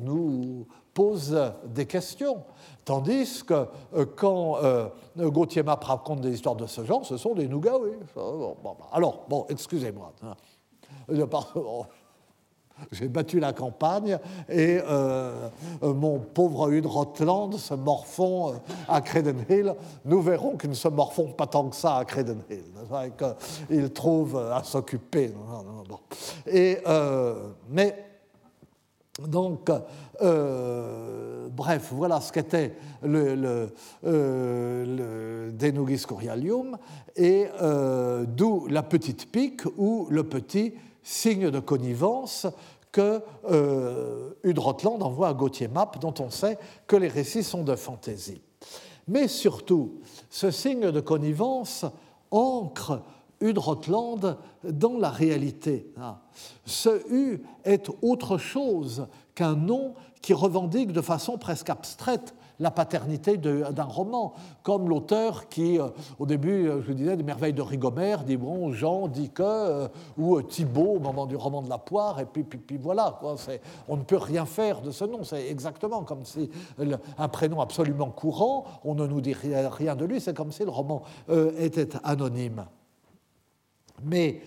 nous posent des questions. Tandis que euh, quand euh, Gauthier Map raconte des histoires de ce genre, ce sont des nougaouis. Bah, alors, bon, excusez-moi. Hein. *laughs* J'ai battu la campagne et euh, mon pauvre Hudrotland se morfond à Credenhill. Nous verrons qu'ils ne se morfont pas tant que ça à Credenhill. Qu'ils trouvent à s'occuper. Et, mais donc, euh, bref, voilà ce qu'était le, euh, Denugis corialium, et euh, d'où la petite pique ou le petit signe de connivence que Udrotland envoie à Gauthier Map, dont on sait que les récits sont de fantaisie. Mais surtout, ce signe de connivence ancre Udrotland dans la réalité. Ah. Ce U est autre chose qu'un nom qui revendique de façon presque abstraite la paternité d'un roman, comme l'auteur qui, euh, au début, euh, je disais, des merveilles de Rigomère, dit bon, Jean dit que, euh, ou Thibault au moment du roman de la poire, et puis, puis, puis voilà, on ne peut rien faire de ce nom, c'est exactement comme si un prénom absolument courant, on ne nous dit rien de lui, c'est comme si le roman était anonyme. Mais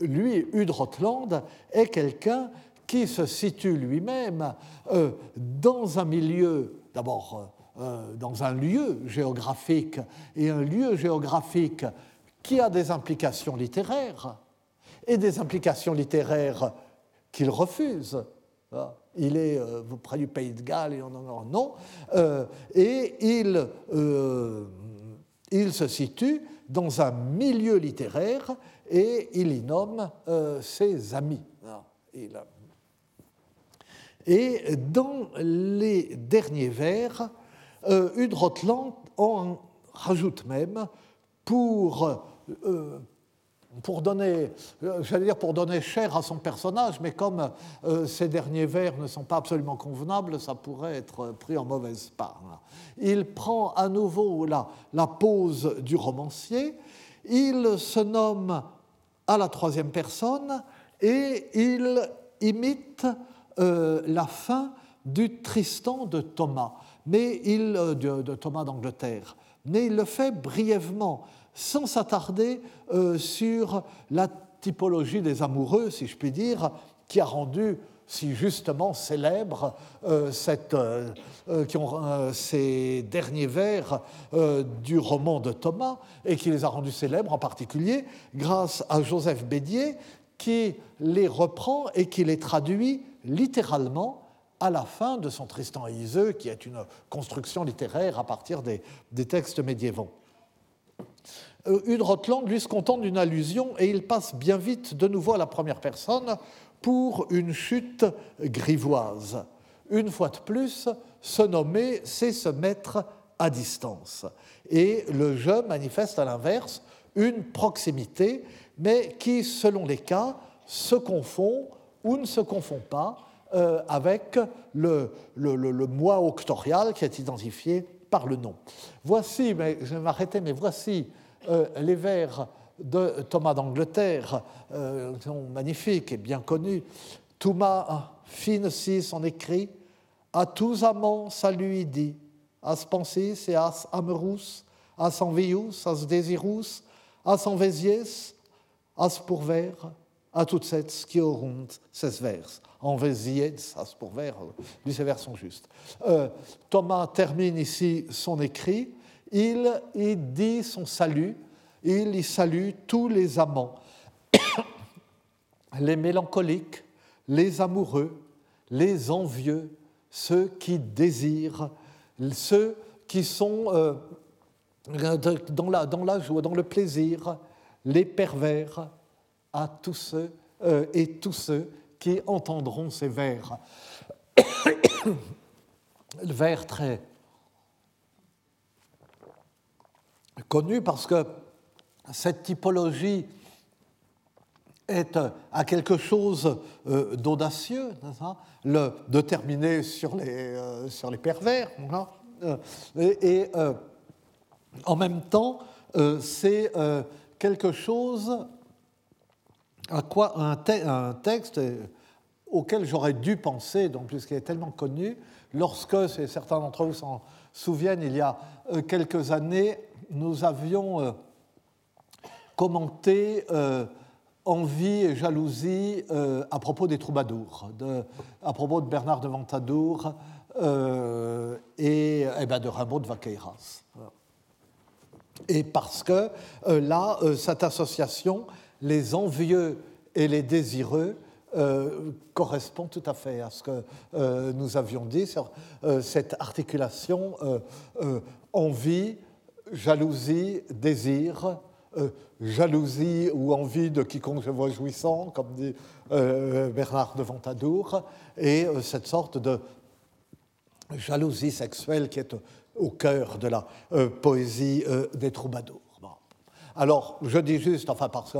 lui, Udrotland, est quelqu'un qui se situe lui-même euh, dans un milieu, d'abord euh, euh, dans un lieu géographique, et un lieu géographique qui a des implications littéraires, et des implications littéraires qu'il refuse. Il est près du pays de Galles et on en non. et il, il se situe dans un milieu littéraire et il y nomme ses amis. Il, et dans les derniers vers, euh, Udrotland en rajoute même pour, euh, pour donner, euh, j'allais dire pour donner chair à son personnage, mais comme ces derniers vers ne sont pas absolument convenables, ça pourrait être pris en mauvaise part. Il prend à nouveau la, la pose du romancier, il se nomme à la troisième personne et il imite euh, la fin du Tristan de Thomas, mais il, euh, de, Thomas d'Angleterre. Mais il le fait brièvement, sans s'attarder euh, sur la typologie des amoureux, si je puis dire, qui a rendu si justement célèbres cette, qui ont, ces derniers vers du roman de Thomas et qui les a rendus célèbres en particulier grâce à Joseph Bédier qui les reprend et qui les traduit littéralement à la fin de son Tristan et Iseux, qui est une construction littéraire à partir des, textes médiévaux. Euh, Rotland, lui, se contente d'une allusion et il passe bien vite de nouveau à la première personne pour une chute grivoise. Une fois de plus, se nommer, c'est se mettre à distance. Et le jeu manifeste à l'inverse une proximité, mais qui, selon les cas, se confond ou ne se confond pas euh, avec le, mois octorial qui est identifié par le nom. Voici, mais je vais m'arrêter, mais voici euh, les vers de Thomas d'Angleterre, euh, magnifiques et bien connus. Thomas fine si son écrit, à tous amants salut dit, as pensis et as amerus, as envius, as désirus, as envésies, as pourver, à toutes ces qui auront ces vers en ça pour vers, lui ces vers sont justes. Euh, Thomas termine ici son écrit, il, il dit son salut, il y salue tous les amants, *coughs* les mélancoliques, les amoureux, les envieux, ceux qui désirent, ceux qui sont euh, dans, la, joie, dans le plaisir, les pervers, à tous ceux euh, et tous ceux qui entendront ces vers. *coughs* Le vers très connu parce que cette typologie est à quelque chose euh, d'audacieux, de terminer sur les, euh, sur les pervers. Euh, et, en même temps, c'est quelque chose à quoi un, texte auquel j'aurais dû penser, puisqu'il est tellement connu, lorsque, certains d'entre vous s'en souviennent, il y a euh, quelques années, nous avions euh, commenté euh, envie et jalousie à propos des troubadours, à propos de Bernard de Ventadour et, eh ben, de Rimbaud de Vaqueiras. Et parce que là, cette association les envieux et les désireux euh, correspond tout à fait à ce que euh, nous avions dit sur euh, cette articulation envie, jalousie, désir, jalousie ou envie de quiconque je vois jouissant, comme dit Bernard de Ventadour, et cette sorte de jalousie sexuelle qui est au cœur de la poésie des troubadours. Alors, je dis juste, enfin parce que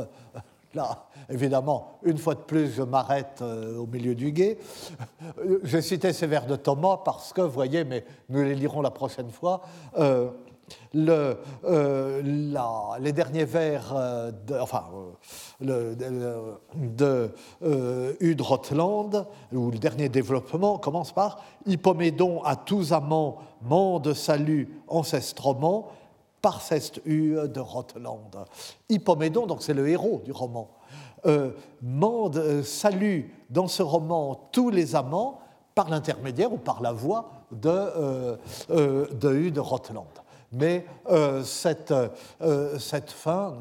là, évidemment, une fois de plus, je m'arrête euh, au milieu du guet. J'ai cité ces vers de Thomas parce que, vous voyez, mais nous les lirons la prochaine fois, euh, euh, les derniers vers de, enfin, le, de, Rotland, ou le dernier développement, commence par Hippomédon à tous amants, de salut ancestrement, Parceste U de Rotland. Hippomédon, donc c'est le héros du roman, euh, mande, euh, salue dans ce roman tous les amants par l'intermédiaire ou par la voix de, euh, de de Rotland. Mais cette, cette fin,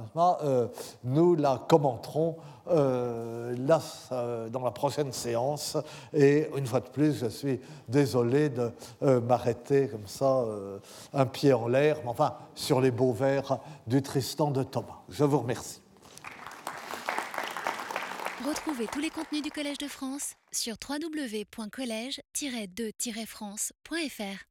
nous la commenterons euh, là, dans la prochaine séance. Et une fois de plus, je suis désolé de euh, m'arrêter comme ça, euh, un pied en l'air, mais enfin, sur les beaux vers du Tristan de Thomas. Je vous remercie. Retrouvez tous les contenus du Collège de France sur www.colège-2-france.fr.